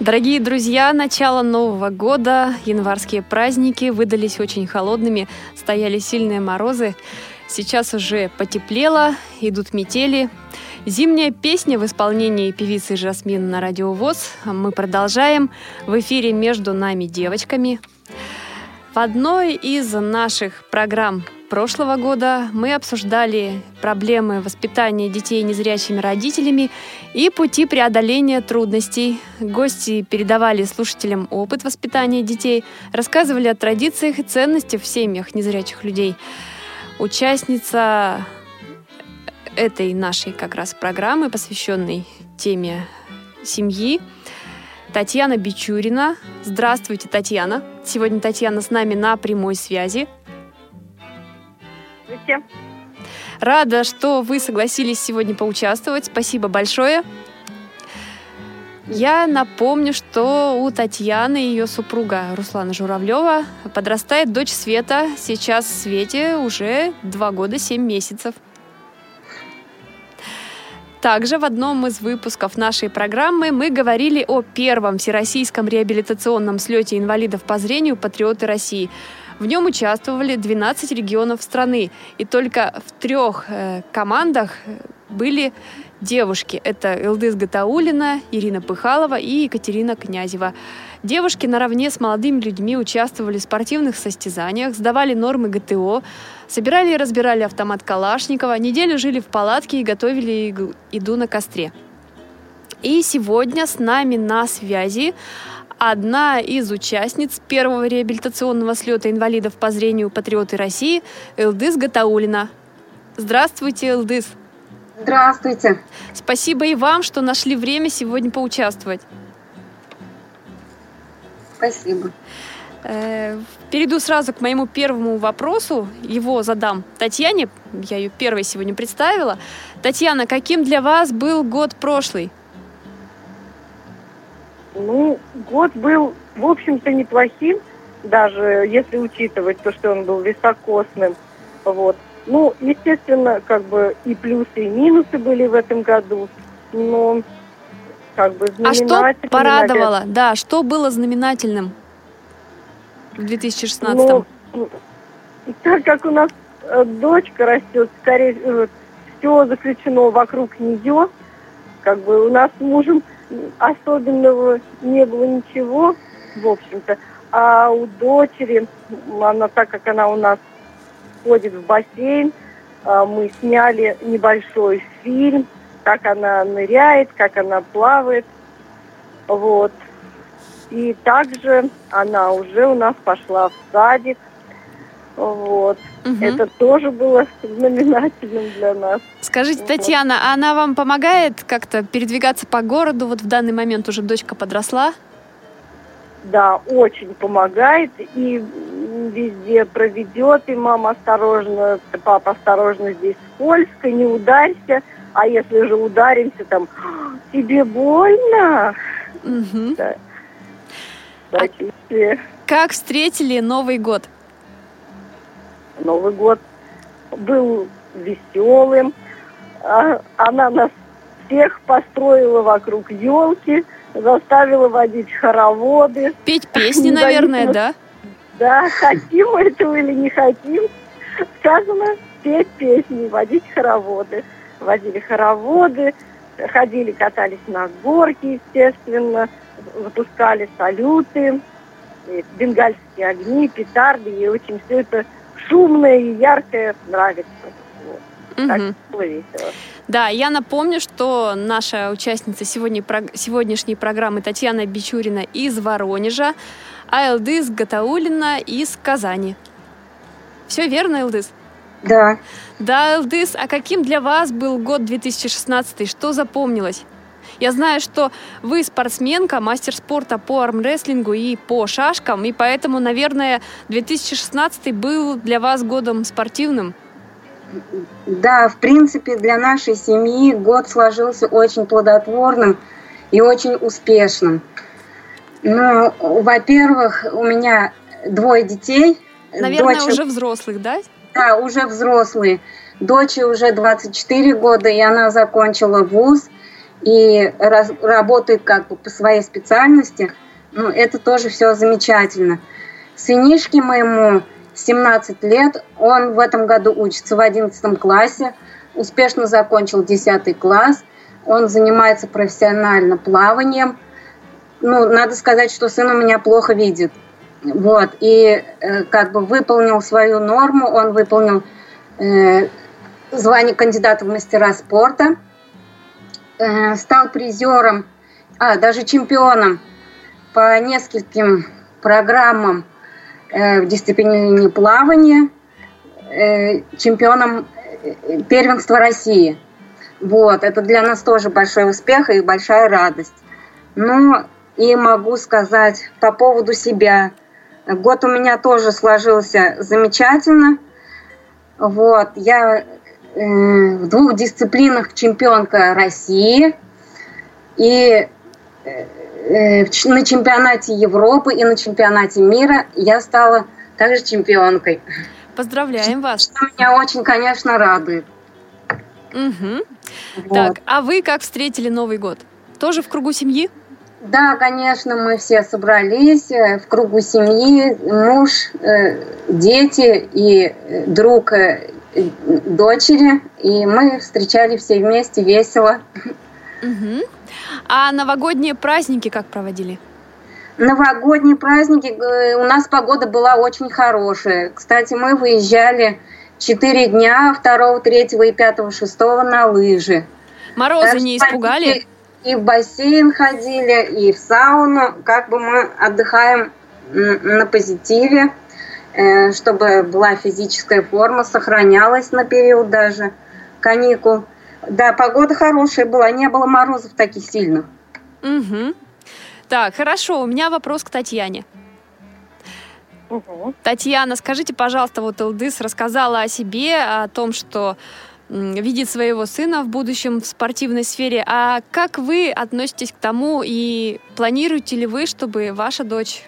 Дорогие друзья, начало Нового года, январские праздники выдались очень холодными, стояли сильные морозы. Сейчас уже потеплело, идут метели. Зимняя песня в исполнении певицы Жасмин на радио ВОЗ. Мы продолжаем в эфире «Между нами девочками». В одной из наших программ прошлого года мы обсуждали проблемы воспитания детей незрячими родителями и пути преодоления трудностей. Гости передавали слушателям опыт воспитания детей, рассказывали о традициях и ценностях в семьях незрячих людей. Участница этой нашей как раз программы, посвященной теме семьи, Татьяна Бичурина. Здравствуйте, Татьяна. Сегодня Татьяна с нами на прямой связи. Здравствуйте. Рада, что вы согласились сегодня поучаствовать. Спасибо большое. Я напомню, что у Татьяны и ее супруга Руслана Журавлева подрастает дочь Света. Сейчас Свете уже два года семь месяцев. Также в одном из выпусков нашей программы мы говорили о первом всероссийском реабилитационном слете инвалидов по зрению «Патриоты России». В нем участвовали 12 регионов страны, и только в трех э, командах были девушки. Это Элдыс Гатаулина, Ирина Пыхалова и Екатерина Князева. Девушки наравне с молодыми людьми участвовали в спортивных состязаниях, сдавали нормы ГТО, собирали и разбирали автомат Калашникова, неделю жили в палатке и готовили еду на костре. И сегодня с нами на связи одна из участниц первого реабилитационного слета инвалидов по зрению «Патриоты России» Элдыс Гатаулина. Здравствуйте, Элдыс. Здравствуйте. Спасибо и вам, что нашли время сегодня поучаствовать. Спасибо. Перейду сразу к моему первому вопросу. Его задам Татьяне. Я ее первой сегодня представила. Татьяна, каким для вас был год прошлый? Ну, год был, в общем-то, неплохим, даже если учитывать то, что он был високосным. Вот. Ну, естественно, как бы и плюсы, и минусы были в этом году, но как бы А что порадовало? Да, что было знаменательным в 2016 ну, так как у нас э, дочка растет, скорее э, все заключено вокруг нее, как бы у нас с мужем особенного не было ничего, в общем-то. А у дочери, она так как она у нас ходит в бассейн, а, мы сняли небольшой фильм, как она ныряет, как она плавает. Вот. И также она уже у нас пошла в садик. Вот. Угу. Это тоже было знаменательным для нас. Скажите. Татьяна, а она вам помогает как-то передвигаться по городу? Вот в данный момент уже дочка подросла? Да, очень помогает. И везде проведет, и мама осторожно, папа осторожно, здесь скользко, не ударься. А если же ударимся, там, тебе больно? Угу. Да. А как встретили Новый год? Новый год был веселым. А, она нас всех построила вокруг елки, заставила водить хороводы. Петь песни, наверное, да? Да, хотим мы этого или не хотим. Сказано петь песни, водить хороводы. Водили хороводы, ходили, катались на горке, естественно, запускали салюты, бенгальские огни, петарды, и очень все это шумное и яркое нравится. Вот. Так было весело. Да, я напомню, что наша участница сегодня, сегодняшней программы Татьяна Бичурина из Воронежа, а Элдыс Гатаулина из Казани. Все верно, Элдыс? Да. Да, Элдыс, а каким для вас был год 2016? Что запомнилось? Я знаю, что вы спортсменка, мастер спорта по армрестлингу и по шашкам, и поэтому, наверное, 2016 был для вас годом спортивным. Да, в принципе, для нашей семьи год сложился очень плодотворным и очень успешным. Ну, во-первых, у меня двое детей. Наверное, Дочь... уже взрослых, да? Да, уже взрослые. Доче уже 24 года, и она закончила вуз и раз, работает как бы по своей специальности. Ну, это тоже все замечательно. Сынишке моему 17 лет, он в этом году учится в 11 классе, успешно закончил 10 класс, он занимается профессионально плаванием. Ну, надо сказать, что сын у меня плохо видит. Вот, и э, как бы выполнил свою норму, он выполнил э, звание кандидата в мастера спорта, э, стал призером, а даже чемпионом по нескольким программам э, в дисциплине плавания, э, чемпионом первенства России. Вот, это для нас тоже большой успех и большая радость. Ну, и могу сказать по поводу себя – Год у меня тоже сложился замечательно. Вот, я в двух дисциплинах чемпионка России. И э, э, на чемпионате Европы и на чемпионате мира я стала также чемпионкой. Поздравляем вас. Что меня очень, конечно, радует. Угу. Вот. Так, а вы как встретили Новый год? Тоже в кругу семьи? Да, конечно, мы все собрались э, в кругу семьи, муж, дети и друг дочери, и мы встречали все вместе весело. Угу. А новогодние праздники как проводили? Новогодние праздники, у нас погода была очень хорошая. Кстати, мы выезжали 4 дня, 2, 3 и 5, 6 на лыжи. Морозы так не испугали? и в бассейн ходили, и в сауну. Как бы мы отдыхаем на позитиве, чтобы была физическая форма, сохранялась на период даже каникул. Да, погода хорошая была, не было морозов таких сильных. Угу. Так, хорошо, у меня вопрос к Татьяне. Угу. Татьяна, скажите, пожалуйста, вот Элдыс рассказала о себе, о том, что видит своего сына в будущем в спортивной сфере. А как вы относитесь к тому и планируете ли вы, чтобы ваша дочь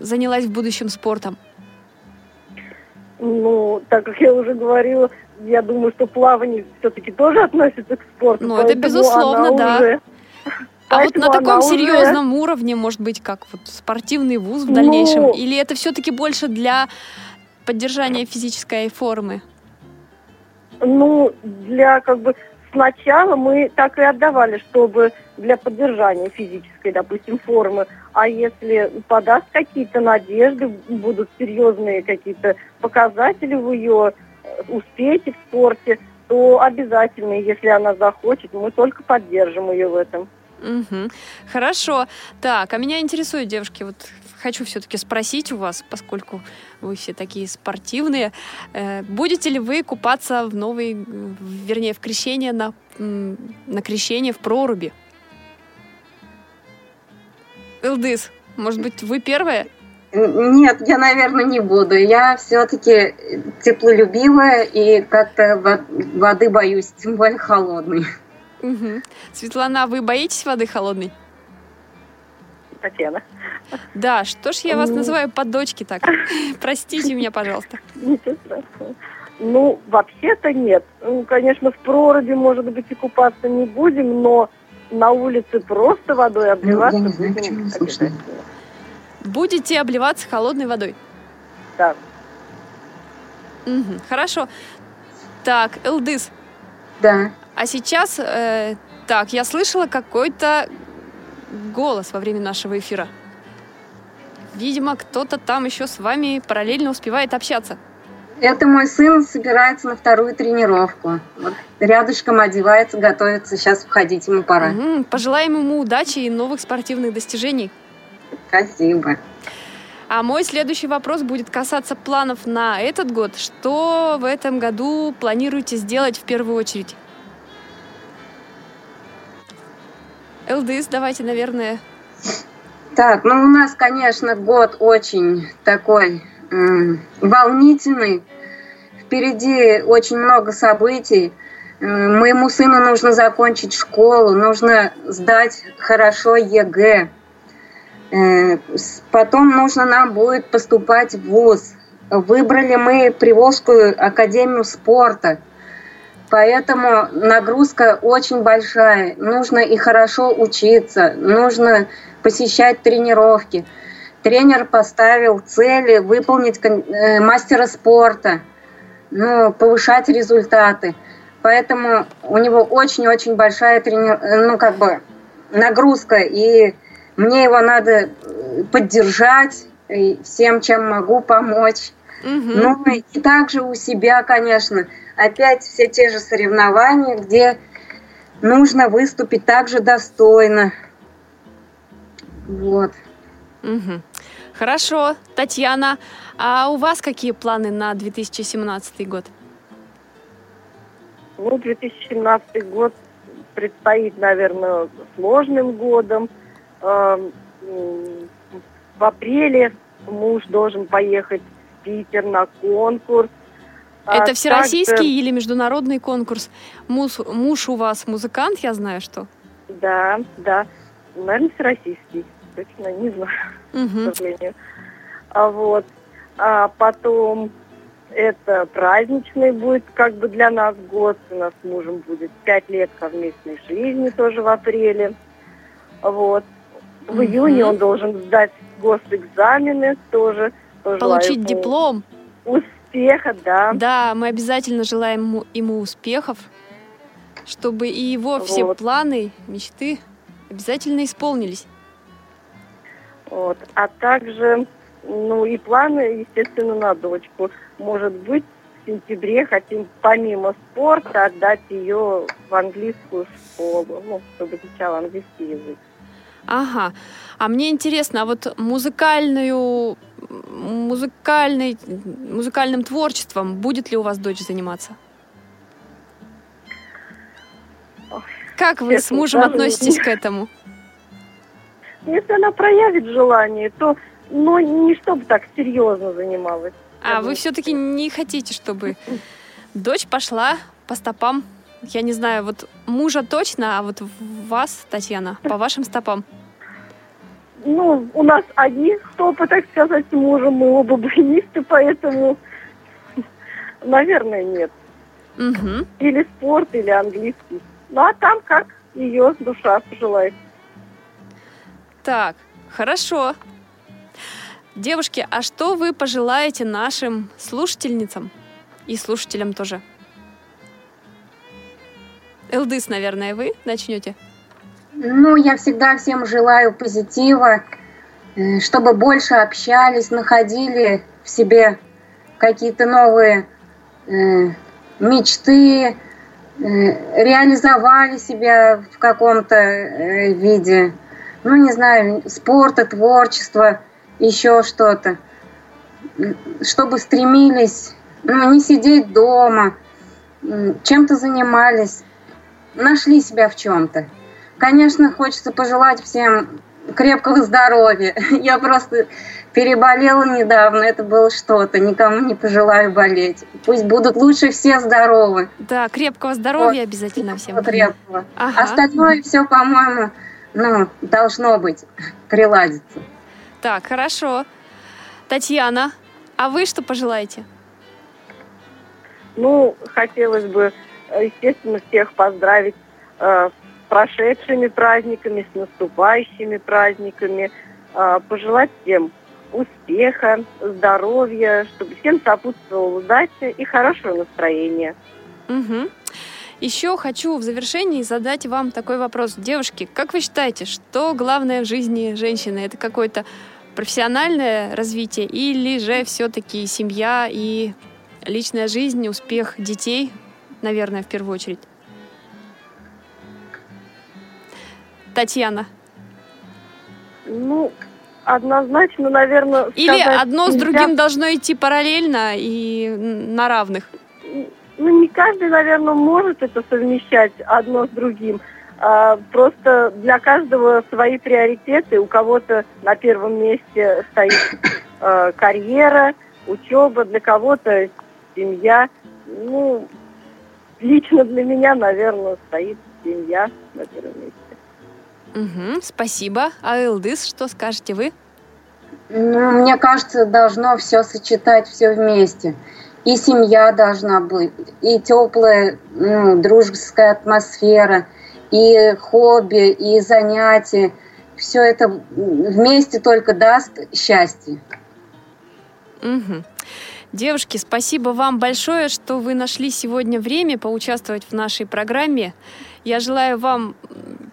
занялась в будущем спортом? Ну, так как я уже говорила, я думаю, что плавание все-таки тоже относится к спорту. Ну, это безусловно, да. Уже... А вот на таком серьезном уже... уровне, может быть, как вот спортивный вуз в дальнейшем? Ну... Или это все-таки больше для поддержания физической формы? Ну, для как бы сначала мы так и отдавали, чтобы для поддержания физической, допустим, формы. А если подаст какие-то надежды, будут серьезные какие-то показатели в ее э, успехе в спорте, то обязательно, если она захочет, мы только поддержим ее в этом. Угу. Хорошо. Так, а меня интересует, девушки, вот хочу все-таки спросить у вас, поскольку вы все такие спортивные, э, будете ли вы купаться в новый, вернее, в крещение на, на крещение в проруби? Илдыс, может быть, вы первая? Нет, я, наверное, не буду. Я все-таки теплолюбивая и как-то воды боюсь, тем более холодной. Угу. Светлана, вы боитесь воды холодной? Татьяна. Да, что ж я вас называю под дочки так? Простите меня, пожалуйста. Ничего страшного. Ну, вообще-то нет. Ну, конечно, в проруби, может быть, и купаться не будем, но на улице просто водой обливаться ну, знаю, будем обязательно. Будете обливаться холодной водой? Да. Угу, хорошо. Так, Элдыс. Да. А сейчас, э, так, я слышала какой-то голос во время нашего эфира. Видимо, кто-то там еще с вами параллельно успевает общаться. Это мой сын собирается на вторую тренировку. Вот рядышком одевается, готовится. Сейчас входить ему пора. Угу. Пожелаем ему удачи и новых спортивных достижений. Спасибо. А мой следующий вопрос будет касаться планов на этот год. Что в этом году планируете сделать в первую очередь? ЛДС, давайте, наверное. Так, ну у нас, конечно, год очень такой волнительный. Впереди очень много событий. Моему сыну нужно закончить школу, нужно сдать хорошо ЕГЭ. Потом нужно нам будет поступать в ВУЗ. Выбрали мы Приволжскую академию спорта. Поэтому нагрузка очень большая. Нужно и хорошо учиться, нужно посещать тренировки. Тренер поставил цели выполнить э, мастера спорта, ну, повышать результаты. Поэтому у него очень-очень большая тренир... ну, как бы нагрузка, и мне его надо э, поддержать, и всем, чем могу, помочь. Угу. Ну и также у себя, конечно, опять все те же соревнования, где нужно выступить также достойно. Вот. Угу. Хорошо, Татьяна, а у вас какие планы на 2017 год? Ну, 2017 год предстоит, наверное, сложным годом. Эм, в апреле муж должен поехать Питер на конкурс. А Это всероссийский также... или международный конкурс? Муж, муж у вас музыкант, я знаю, что? Да, да. Наверное, всероссийский. Точно не знаю, угу. к сожалению. А вот. А потом это праздничный будет как бы для нас год. У нас с мужем будет пять лет совместной жизни тоже в апреле. Вот. В июне он должен сдать госэкзамены тоже Получить диплом. Успеха, да. Да, мы обязательно желаем ему, ему успехов, чтобы и его все вот. планы, мечты обязательно исполнились. Вот. А также, ну и планы, естественно, на дочку. Может быть, в сентябре хотим помимо спорта отдать ее в английскую школу, ну, чтобы изучала английский язык. Ага. А мне интересно, а вот музыкальную музыкальной, музыкальным творчеством будет ли у вас дочь заниматься? Как вы с мужем относитесь к этому? Если она проявит желание, то но не чтобы так серьезно занималась. А вы все-таки не хотите, чтобы дочь пошла по стопам, я не знаю, вот мужа точно, а вот вас, Татьяна, по вашим стопам? ну, у нас одни стопы, так сказать, с мужем, мы оба баянисты, поэтому, наверное, нет. Угу. Или спорт, или английский. Ну, а там как ее душа пожелает. Так, хорошо. Девушки, а что вы пожелаете нашим слушательницам и слушателям тоже? Элдыс, наверное, вы начнете? Ну, я всегда всем желаю позитива, э, чтобы больше общались, находили в себе какие-то новые э, мечты, реализовали себя в каком-то э, виде, ну, не знаю, спорта, творчества, еще что-то, чтобы стремились, ну, не сидеть дома, чем-то занимались, нашли себя в чем-то. Конечно, хочется пожелать всем крепкого здоровья. Я просто переболела недавно, это было что-то. Никому не пожелаю болеть. Пусть будут лучше все здоровы. Да, крепкого здоровья вот. обязательно всем. Крепкого. Ага. Остальное все, по-моему, ну, должно быть, приладится. Так, хорошо. Татьяна, а вы что пожелаете? Ну, хотелось бы, естественно, всех поздравить э, с прошедшими праздниками, с наступающими праздниками, э, пожелать всем успеха, здоровья, чтобы всем сопутствовала удача и хорошее настроение. Угу. Еще хочу в завершении задать вам такой вопрос. Девушки, как вы считаете, что главное в жизни женщины? Это какое-то профессиональное развитие или же все-таки семья и личная жизнь, успех детей, наверное, в первую очередь? Татьяна. Ну, однозначно, наверное, Или одно с другим должно идти параллельно и на равных? Ну, не каждый, наверное, может это совмещать одно с другим. А, просто для каждого свои приоритеты. У кого-то на первом месте стоит а, карьера, учеба, для кого-то семья. Ну, лично для меня, наверное, стоит семья на первом месте. Угу, спасибо. А Элдыс, что скажете вы? Ну, мне кажется, должно все сочетать все вместе. И семья должна быть, и теплая ну, дружеская атмосфера, и хобби, и занятия. Все это вместе только даст счастье. Угу. Девушки, спасибо вам большое, что вы нашли сегодня время поучаствовать в нашей программе. Я желаю вам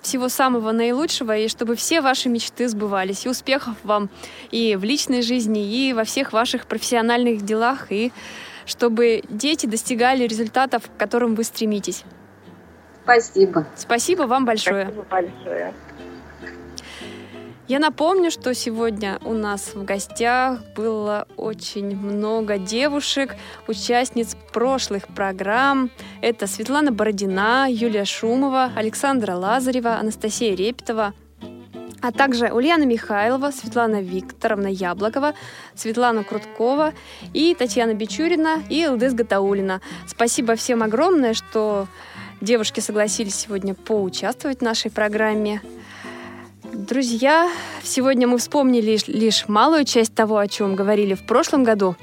всего самого наилучшего, и чтобы все ваши мечты сбывались. И успехов вам и в личной жизни, и во всех ваших профессиональных делах, и чтобы дети достигали результатов, к которым вы стремитесь. Спасибо. Спасибо вам большое. Спасибо большое. Я напомню, что сегодня у нас в гостях было очень много девушек, участниц прошлых программ. Это Светлана Бородина, Юлия Шумова, Александра Лазарева, Анастасия Репетова, а также Ульяна Михайлова, Светлана Викторовна Яблокова, Светлана Круткова и Татьяна Бичурина и Элдыс Гатаулина. Спасибо всем огромное, что девушки согласились сегодня поучаствовать в нашей программе. Друзья, сегодня мы вспомнили лишь малую часть того, о чем говорили в прошлом году.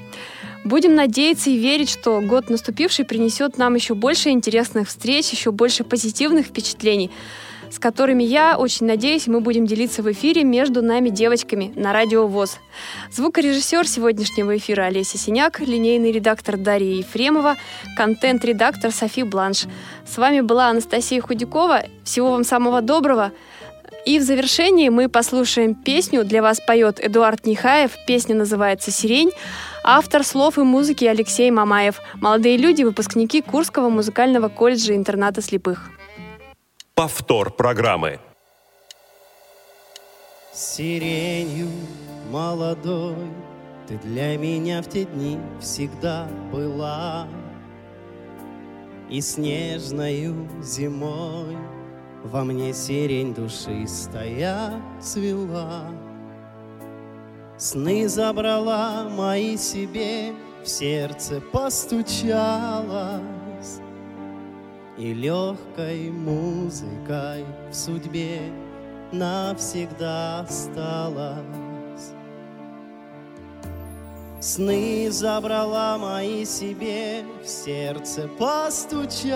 Будем надеяться и верить, что год наступивший принесет нам еще больше интересных встреч, еще больше позитивных впечатлений, с которыми я очень надеюсь, мы будем делиться в эфире между нами девочками на радио ВОЗ. Звукорежиссер сегодняшнего эфира Олеся Синяк, линейный редактор Дарья Ефремова, контент-редактор Софи Бланш. С вами была Анастасия Худякова. Всего вам самого доброго. И в завершении мы послушаем песню. Для вас поет Эдуард Нихаев. Песня называется «Сирень». Автор слов и музыки Алексей Мамаев. Молодые люди, выпускники Курского музыкального колледжа интерната слепых. Повтор программы. Сиренью молодой Ты для меня в те дни всегда была И снежною зимой во мне сирень души цвела. Сны забрала мои себе, в сердце постучалась, И легкой музыкой в судьбе навсегда осталась. Сны забрала мои себе, в сердце постучалась,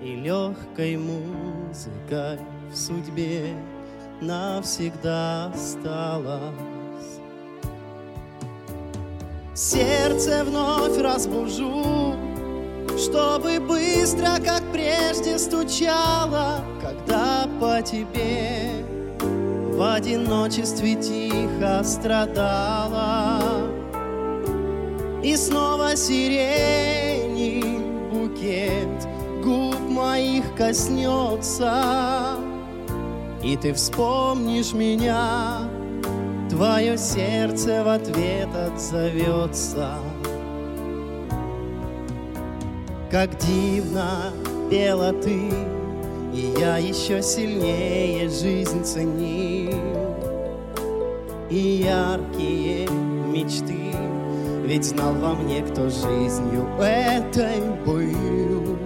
и легкой музыкой в судьбе навсегда осталась. Сердце вновь разбужу, чтобы быстро, как прежде, стучало, когда по тебе в одиночестве тихо страдала. И снова сирени букет губ моих коснется, И ты вспомнишь меня, Твое сердце в ответ отзовется. Как дивно пела ты, И я еще сильнее жизнь ценил. И яркие мечты, Ведь знал во мне, кто жизнью этой был.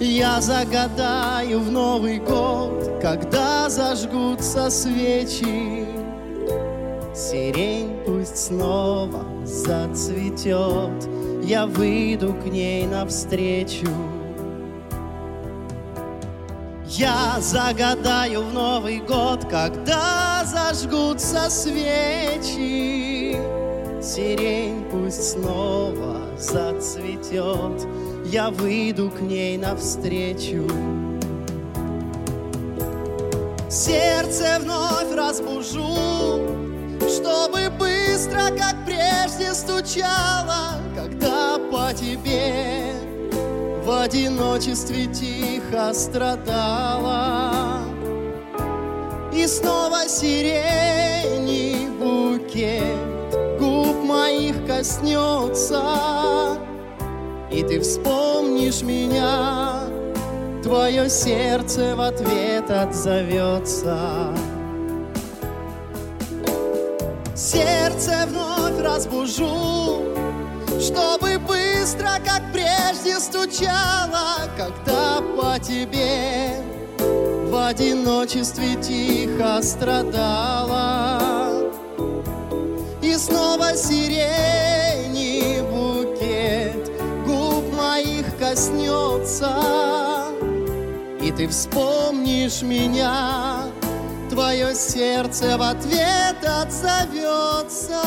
Я загадаю в Новый год, когда зажгутся свечи, Сирень пусть снова зацветет, Я выйду к ней навстречу. Я загадаю в Новый год, когда зажгутся свечи. Сирень пусть снова зацветет, Я выйду к ней навстречу. Сердце вновь разбужу, чтобы быстро, как прежде, стучало, когда по тебе в одиночестве тихо страдала. И снова сирени букет губ моих коснется, И ты вспомнишь меня, твое сердце в ответ отзовется. Сердце вновь разбужу, чтобы быстро, как прежде, стучало, когда по тебе в одиночестве тихо страдала. И снова сирени букет губ моих коснется, и ты вспомнишь меня твое сердце в ответ отзовется.